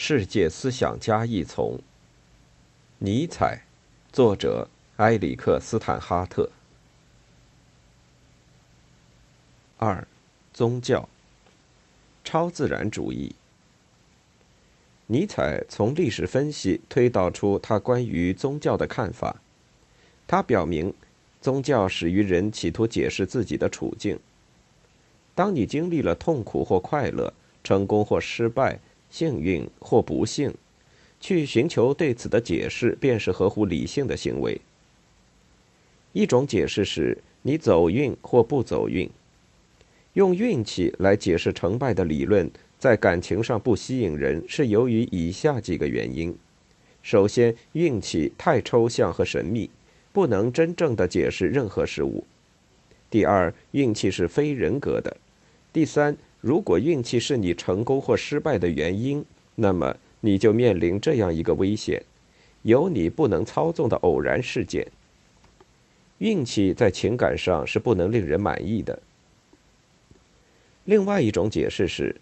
世界思想家一丛。尼采，作者埃里克·斯坦哈特。二，宗教，超自然主义。尼采从历史分析推导出他关于宗教的看法。他表明，宗教始于人企图解释自己的处境。当你经历了痛苦或快乐，成功或失败。幸运或不幸，去寻求对此的解释，便是合乎理性的行为。一种解释是你走运或不走运，用运气来解释成败的理论，在感情上不吸引人，是由于以下几个原因：首先，运气太抽象和神秘，不能真正的解释任何事物；第二，运气是非人格的；第三。如果运气是你成功或失败的原因，那么你就面临这样一个危险：有你不能操纵的偶然事件。运气在情感上是不能令人满意的。另外一种解释是，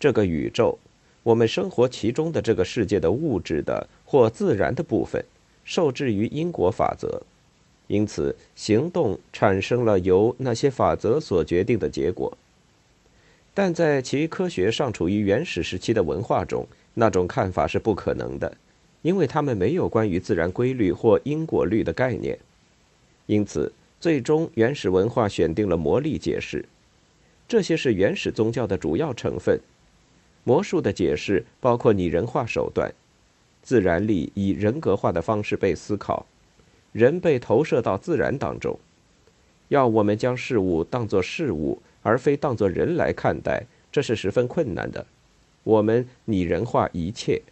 这个宇宙，我们生活其中的这个世界的物质的或自然的部分，受制于因果法则，因此行动产生了由那些法则所决定的结果。但在其科学尚处于原始时期的文化中，那种看法是不可能的，因为他们没有关于自然规律或因果律的概念。因此，最终原始文化选定了魔力解释。这些是原始宗教的主要成分。魔术的解释包括拟人化手段，自然力以人格化的方式被思考，人被投射到自然当中，要我们将事物当作事物。而非当作人来看待，这是十分困难的。我们拟人化一切。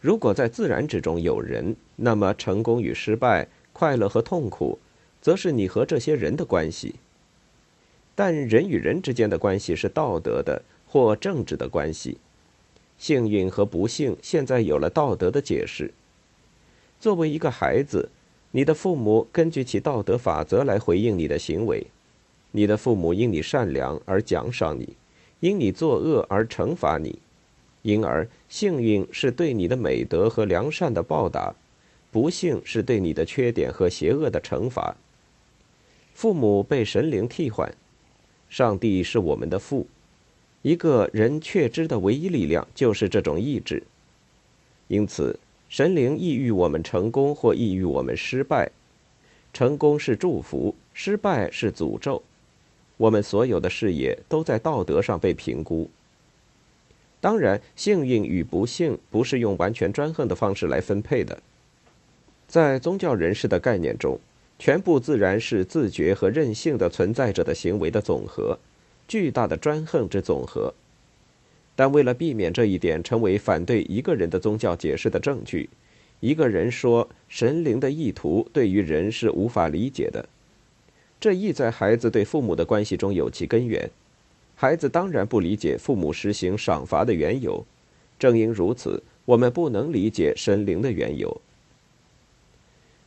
如果在自然之中有人，那么成功与失败、快乐和痛苦，则是你和这些人的关系。但人与人之间的关系是道德的或政治的关系。幸运和不幸现在有了道德的解释。作为一个孩子，你的父母根据其道德法则来回应你的行为。你的父母因你善良而奖赏你，因你作恶而惩罚你，因而幸运是对你的美德和良善的报答，不幸是对你的缺点和邪恶的惩罚。父母被神灵替换，上帝是我们的父，一个人确知的唯一力量就是这种意志。因此，神灵抑郁我们成功或抑郁我们失败，成功是祝福，失败是诅咒。我们所有的事业都在道德上被评估。当然，幸运与不幸不是用完全专横的方式来分配的。在宗教人士的概念中，全部自然是自觉和任性的存在着的行为的总和，巨大的专横之总和。但为了避免这一点成为反对一个人的宗教解释的证据，一个人说神灵的意图对于人是无法理解的。这亦在孩子对父母的关系中有其根源。孩子当然不理解父母实行赏罚的缘由，正因如此，我们不能理解神灵的缘由。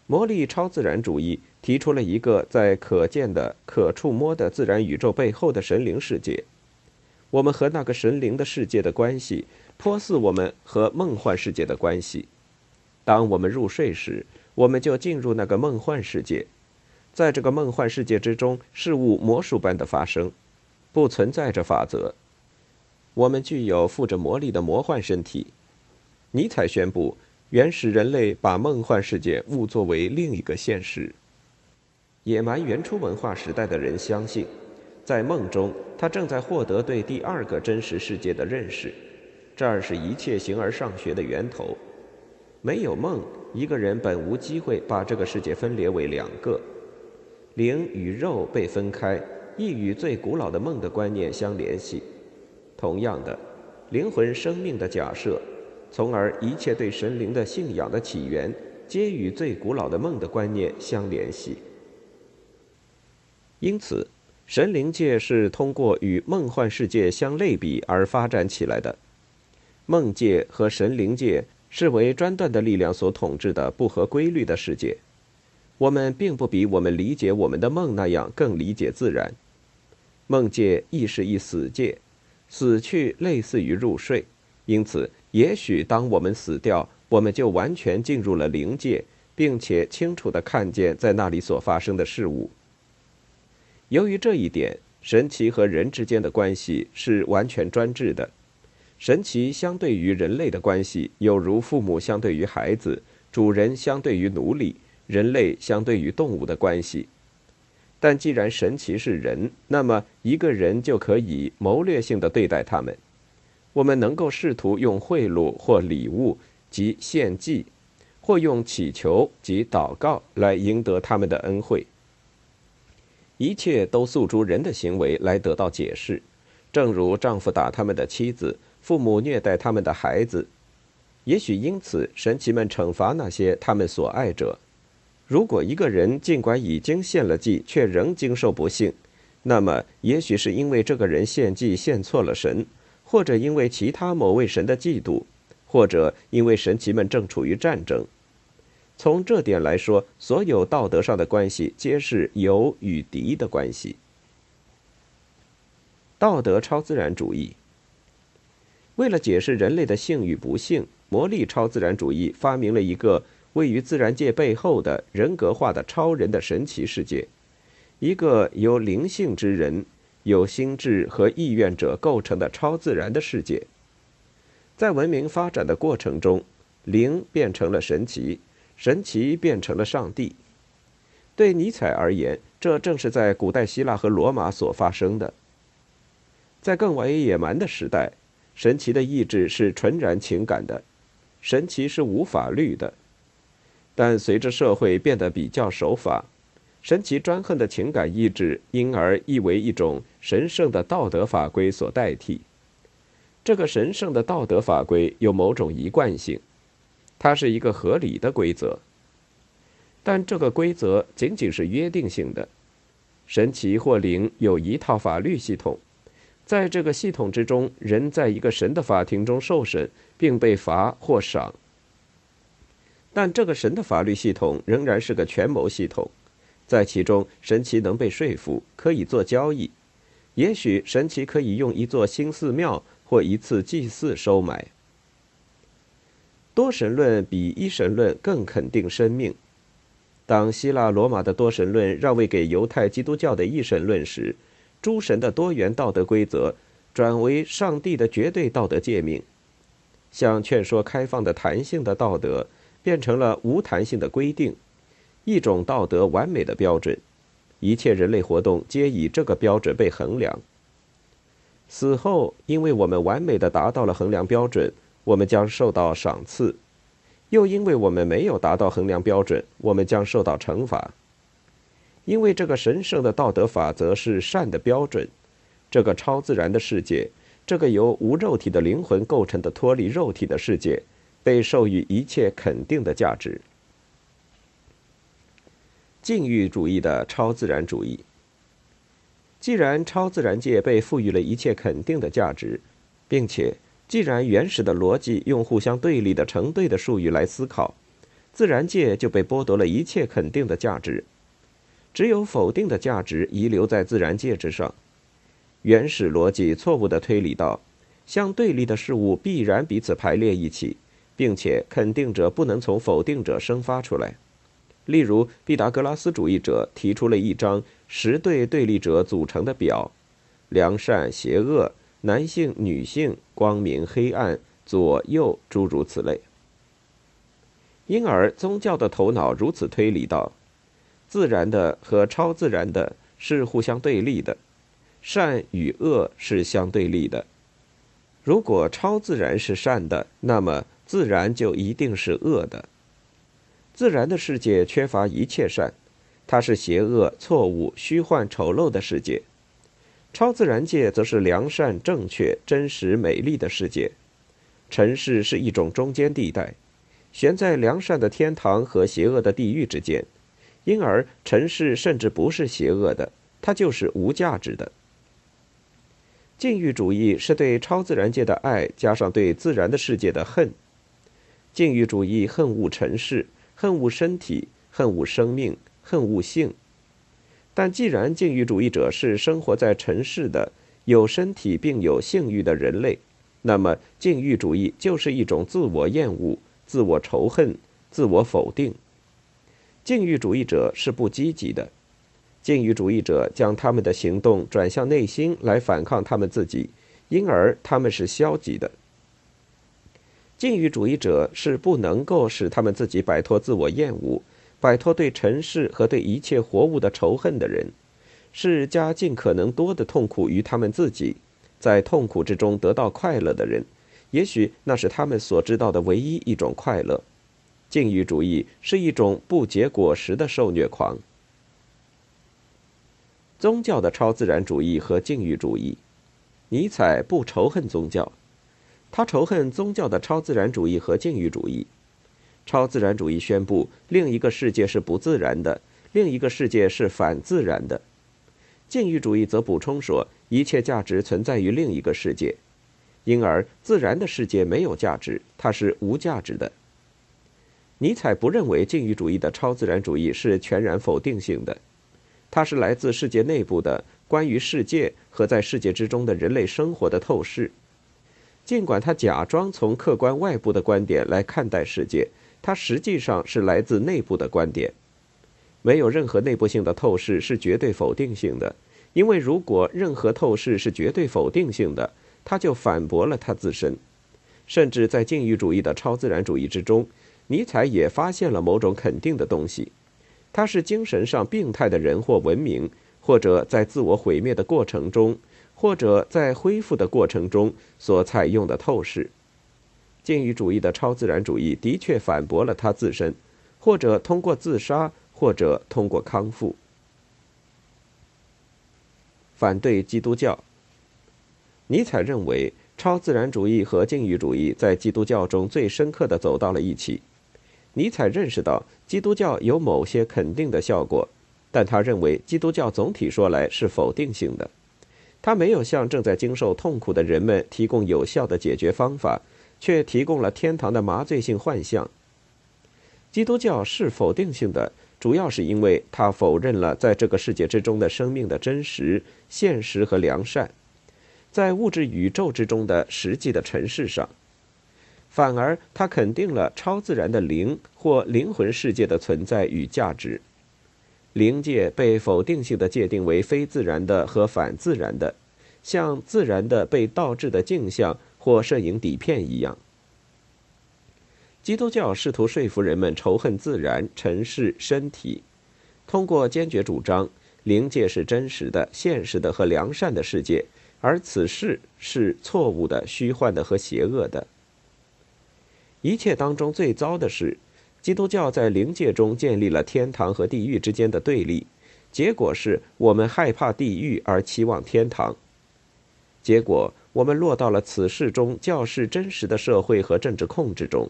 魔力超自然主义提出了一个在可见的、可触摸的自然宇宙背后的神灵世界。我们和那个神灵的世界的关系，颇似我们和梦幻世界的关系。当我们入睡时，我们就进入那个梦幻世界。在这个梦幻世界之中，事物魔术般的发生，不存在着法则。我们具有附着魔力的魔幻身体。尼采宣布，原始人类把梦幻世界误作为另一个现实。野蛮原初文化时代的人相信，在梦中，他正在获得对第二个真实世界的认识。这儿是一切形而上学的源头。没有梦，一个人本无机会把这个世界分裂为两个。灵与肉被分开，亦与最古老的梦的观念相联系。同样的，灵魂生命的假设，从而一切对神灵的信仰的起源，皆与最古老的梦的观念相联系。因此，神灵界是通过与梦幻世界相类比而发展起来的。梦界和神灵界是为专断的力量所统治的不合规律的世界。我们并不比我们理解我们的梦那样更理解自然。梦界亦是一死界，死去类似于入睡，因此，也许当我们死掉，我们就完全进入了灵界，并且清楚地看见在那里所发生的事物。由于这一点，神奇和人之间的关系是完全专制的。神奇相对于人类的关系，有如父母相对于孩子、主人相对于奴隶、人类相对于动物的关系。但既然神奇是人，那么一个人就可以谋略性的对待他们。我们能够试图用贿赂或礼物及献祭，或用祈求及祷告来赢得他们的恩惠。一切都诉诸人的行为来得到解释，正如丈夫打他们的妻子，父母虐待他们的孩子。也许因此，神奇们惩罚那些他们所爱者。如果一个人尽管已经献了祭，却仍经受不幸，那么也许是因为这个人献祭献错了神，或者因为其他某位神的嫉妒，或者因为神奇们正处于战争。从这点来说，所有道德上的关系皆是友与敌的关系。道德超自然主义为了解释人类的幸与不幸，魔力超自然主义发明了一个位于自然界背后的人格化的超人的神奇世界，一个由灵性之人、有心智和意愿者构成的超自然的世界。在文明发展的过程中，灵变成了神奇。神奇变成了上帝。对尼采而言，这正是在古代希腊和罗马所发生的。在更为野蛮的时代，神奇的意志是纯然情感的，神奇是无法律的。但随着社会变得比较守法，神奇专横的情感意志因而亦为一种神圣的道德法规所代替。这个神圣的道德法规有某种一贯性。它是一个合理的规则，但这个规则仅仅是约定性的。神奇或灵有一套法律系统，在这个系统之中，人在一个神的法庭中受审，并被罚或赏。但这个神的法律系统仍然是个权谋系统，在其中，神奇能被说服，可以做交易。也许神奇可以用一座新寺庙或一次祭祀收买。多神论比一神论更肯定生命。当希腊罗马的多神论让位给犹太基督教的一神论时，诸神的多元道德规则转为上帝的绝对道德诫命，像劝说开放的弹性的道德变成了无弹性的规定，一种道德完美的标准，一切人类活动皆以这个标准被衡量。死后，因为我们完美的达到了衡量标准。我们将受到赏赐，又因为我们没有达到衡量标准，我们将受到惩罚。因为这个神圣的道德法则是善的标准，这个超自然的世界，这个由无肉体的灵魂构成的脱离肉体的世界，被授予一切肯定的价值。禁欲主义的超自然主义，既然超自然界被赋予了一切肯定的价值，并且。既然原始的逻辑用互相对立的成对的术语来思考，自然界就被剥夺了一切肯定的价值，只有否定的价值遗留在自然界之上。原始逻辑错误地推理到，相对立的事物必然彼此排列一起，并且肯定者不能从否定者生发出来。例如，毕达哥拉斯主义者提出了一张十对对立者组成的表：良善、邪恶。男性、女性、光明、黑暗、左右，诸如此类。因而，宗教的头脑如此推理道：自然的和超自然的是互相对立的，善与恶是相对立的。如果超自然是善的，那么自然就一定是恶的。自然的世界缺乏一切善，它是邪恶、错误、虚幻、丑陋的世界。超自然界则是良善、正确、真实、美丽的世界，尘世是一种中间地带，悬在良善的天堂和邪恶的地狱之间，因而尘世甚至不是邪恶的，它就是无价值的。禁欲主义是对超自然界的爱加上对自然的世界的恨，禁欲主义恨恶尘世，恨恶身体，恨恶生命，恨恶性。但既然禁欲主义者是生活在尘世的、有身体并有性欲的人类，那么禁欲主义就是一种自我厌恶、自我仇恨、自我否定。禁欲主义者是不积极的，禁欲主义者将他们的行动转向内心来反抗他们自己，因而他们是消极的。禁欲主义者是不能够使他们自己摆脱自我厌恶、摆脱对尘世和对一切活物的仇恨的人，是加尽可能多的痛苦于他们自己，在痛苦之中得到快乐的人。也许那是他们所知道的唯一一种快乐。禁欲主义是一种不结果实的受虐狂。宗教的超自然主义和禁欲主义，尼采不仇恨宗教，他仇恨宗教的超自然主义和禁欲主义。超自然主义宣布另一个世界是不自然的，另一个世界是反自然的。禁欲主义则补充说，一切价值存在于另一个世界，因而自然的世界没有价值，它是无价值的。尼采不认为禁欲主义的超自然主义是全然否定性的，它是来自世界内部的关于世界和在世界之中的人类生活的透视。尽管他假装从客观外部的观点来看待世界，他实际上是来自内部的观点。没有任何内部性的透视是绝对否定性的，因为如果任何透视是绝对否定性的，他就反驳了他自身。甚至在禁欲主义的超自然主义之中。尼采也发现了某种肯定的东西，他是精神上病态的人或文明，或者在自我毁灭的过程中，或者在恢复的过程中所采用的透视。禁欲主义的超自然主义的确反驳了他自身，或者通过自杀，或者通过康复。反对基督教。尼采认为，超自然主义和禁欲主义在基督教中最深刻的走到了一起。尼采认识到基督教有某些肯定的效果，但他认为基督教总体说来是否定性的。他没有向正在经受痛苦的人们提供有效的解决方法，却提供了天堂的麻醉性幻象。基督教是否定性的，主要是因为他否认了在这个世界之中的生命的真实、现实和良善，在物质宇宙之中的实际的尘世上。反而，他肯定了超自然的灵或灵魂世界的存在与价值。灵界被否定性的界定为非自然的和反自然的，像自然的被倒置的镜像或摄影底片一样。基督教试图说服人们仇恨自然、尘世、身体，通过坚决主张灵界是真实的、现实的和良善的世界，而此事是错误的、虚幻的和邪恶的。一切当中最糟的是，基督教在灵界中建立了天堂和地狱之间的对立，结果是我们害怕地狱而期望天堂。结果，我们落到了此事中教士真实的社会和政治控制中。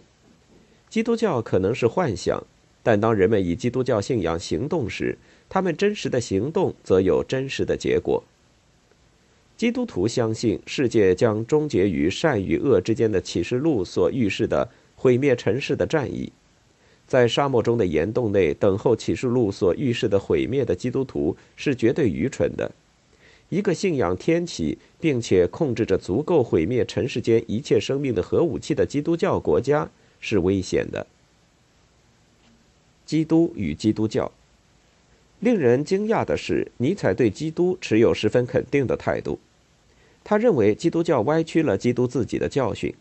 基督教可能是幻想，但当人们以基督教信仰行动时，他们真实的行动则有真实的结果。基督徒相信世界将终结于善与恶之间的启示录所预示的。毁灭城市的战役，在沙漠中的岩洞内等候启示录所预示的毁灭的基督徒是绝对愚蠢的。一个信仰天启并且控制着足够毁灭尘世间一切生命的核武器的基督教国家是危险的。基督与基督教，令人惊讶的是，尼采对基督持有十分肯定的态度。他认为基督教歪曲了基督自己的教训。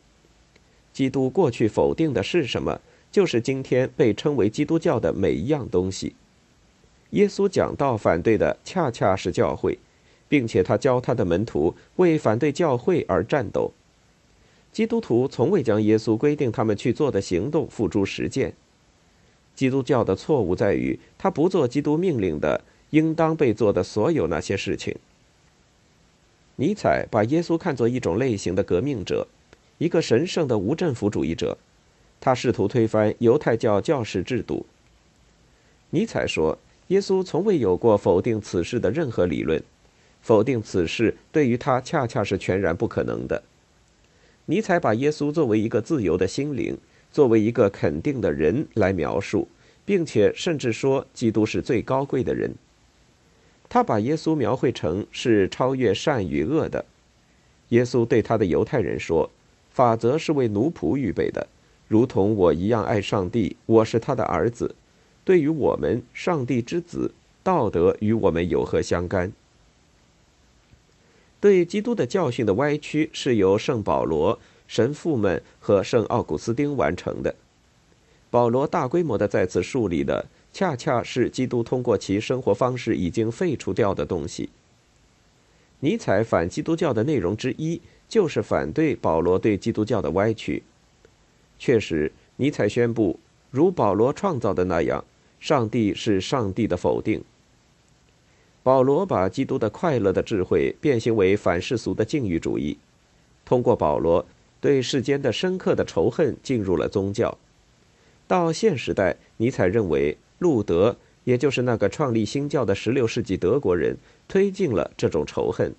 基督过去否定的是什么？就是今天被称为基督教的每一样东西。耶稣讲道反对的恰恰是教会，并且他教他的门徒为反对教会而战斗。基督徒从未将耶稣规定他们去做的行动付诸实践。基督教的错误在于，他不做基督命令的应当被做的所有那些事情。尼采把耶稣看作一种类型的革命者。一个神圣的无政府主义者，他试图推翻犹太教教士制度。尼采说：“耶稣从未有过否定此事的任何理论，否定此事对于他恰恰是全然不可能的。”尼采把耶稣作为一个自由的心灵，作为一个肯定的人来描述，并且甚至说基督是最高贵的人。他把耶稣描绘成是超越善与恶的。耶稣对他的犹太人说：“法则是为奴仆预备的，如同我一样爱上帝，我是他的儿子。对于我们，上帝之子，道德与我们有何相干？对基督的教训的歪曲是由圣保罗、神父们和圣奥古斯丁完成的。保罗大规模的再次树立的，恰恰是基督通过其生活方式已经废除掉的东西。尼采反基督教的内容之一，就是反对保罗对基督教的歪曲。确实，尼采宣布，如保罗创造的那样，上帝是上帝的否定。保罗把基督的快乐的智慧变形为反世俗的禁欲主义，通过保罗对世间的深刻的仇恨进入了宗教。到现时代，尼采认为路德，也就是那个创立新教的16世纪德国人，推进了这种仇恨。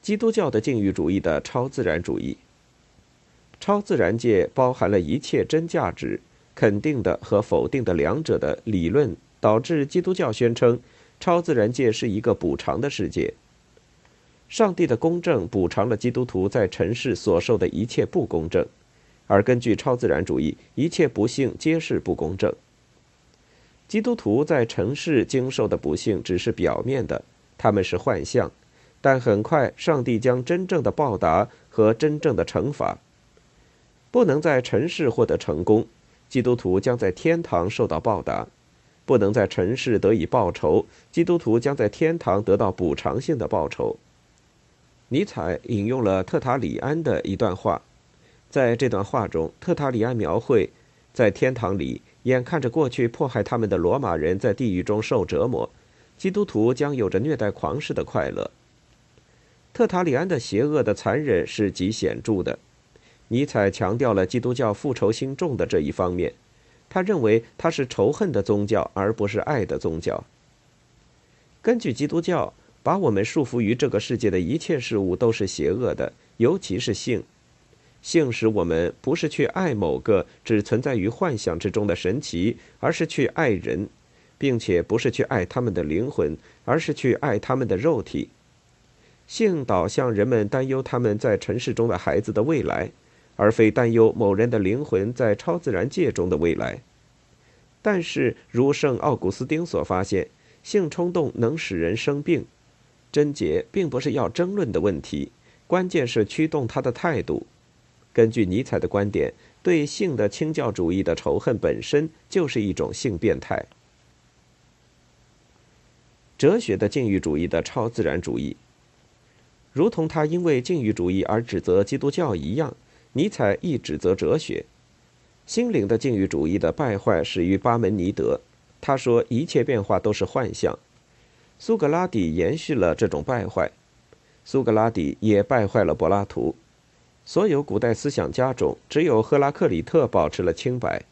基督教的禁欲主义的超自然主义，超自然界包含了一切真价值、肯定的和否定的两者的理论。导致基督教宣称，超自然界是一个补偿的世界。上帝的公正补偿了基督徒在尘世所受的一切不公正，而根据超自然主义，一切不幸皆是不公正。基督徒在尘世经受的不幸只是表面的，他们是幻象，但很快上帝将真正的报答和真正的惩罚。不能在尘世获得成功，基督徒将在天堂受到报答。不能在尘世得以报仇，基督徒将在天堂得到补偿性的报酬。尼采引用了特塔里安的一段话，在这段话中，特塔里安描绘在天堂里，眼看着过去迫害他们的罗马人在地狱中受折磨，基督徒将有着虐待狂似的快乐。特塔里安的邪恶的残忍是极显著的，尼采强调了基督教复仇心重的这一方面。他认为它是仇恨的宗教，而不是爱的宗教。根据基督教，把我们束缚于这个世界的一切事物都是邪恶的，尤其是性。性使我们不是去爱某个只存在于幻想之中的神奇，而是去爱人，并且不是去爱他们的灵魂，而是去爱他们的肉体。性导向人们担忧他们在尘世中的孩子的未来。而非担忧某人的灵魂在超自然界中的未来。但是，如圣奥古斯丁所发现，性冲动能使人生病。贞洁并不是要争论的问题，关键是驱动他的态度。根据尼采的观点，对性的清教主义的仇恨本身就是一种性变态。哲学的禁欲主义的超自然主义，如同他因为禁欲主义而指责基督教一样。尼采亦指责哲学，心灵的禁欲主义的败坏始于巴门尼德。他说一切变化都是幻象。苏格拉底延续了这种败坏，苏格拉底也败坏了柏拉图。所有古代思想家中，只有赫拉克里特保持了清白。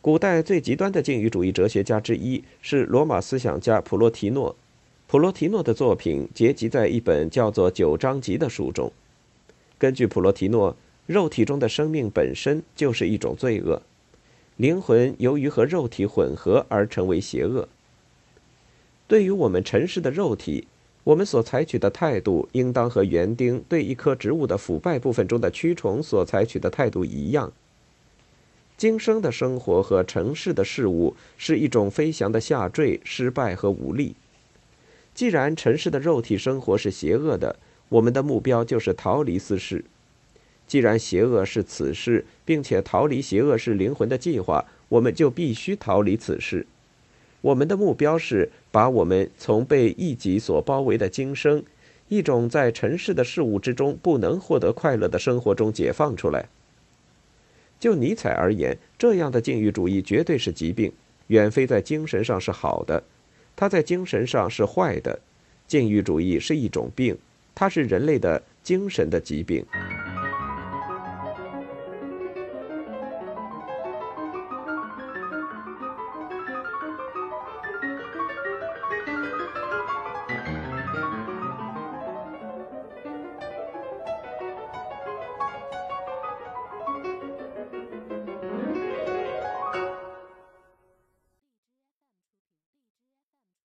古代最极端的禁欲主义哲学家之一是罗马思想家普罗提诺。普罗提诺的作品结集在一本叫做《九章集》的书中。根据普罗提诺，肉体中的生命本身就是一种罪恶，灵魂由于和肉体混合而成为邪恶。对于我们尘世的肉体，我们所采取的态度，应当和园丁对一棵植物的腐败部分中的蛆虫所采取的态度一样。今生的生活和尘世的事物是一种飞翔的下坠、失败和无力。既然尘世的肉体生活是邪恶的，我们的目标就是逃离此世。既然邪恶是此世，并且逃离邪恶是灵魂的计划，我们就必须逃离此世。我们的目标是把我们从被异己所包围的今生，一种在尘世的事物之中不能获得快乐的生活中解放出来。就尼采而言，这样的禁欲主义绝对是疾病，远非在精神上是好的，它在精神上是坏的。禁欲主义是一种病。它是人类的精神的疾病。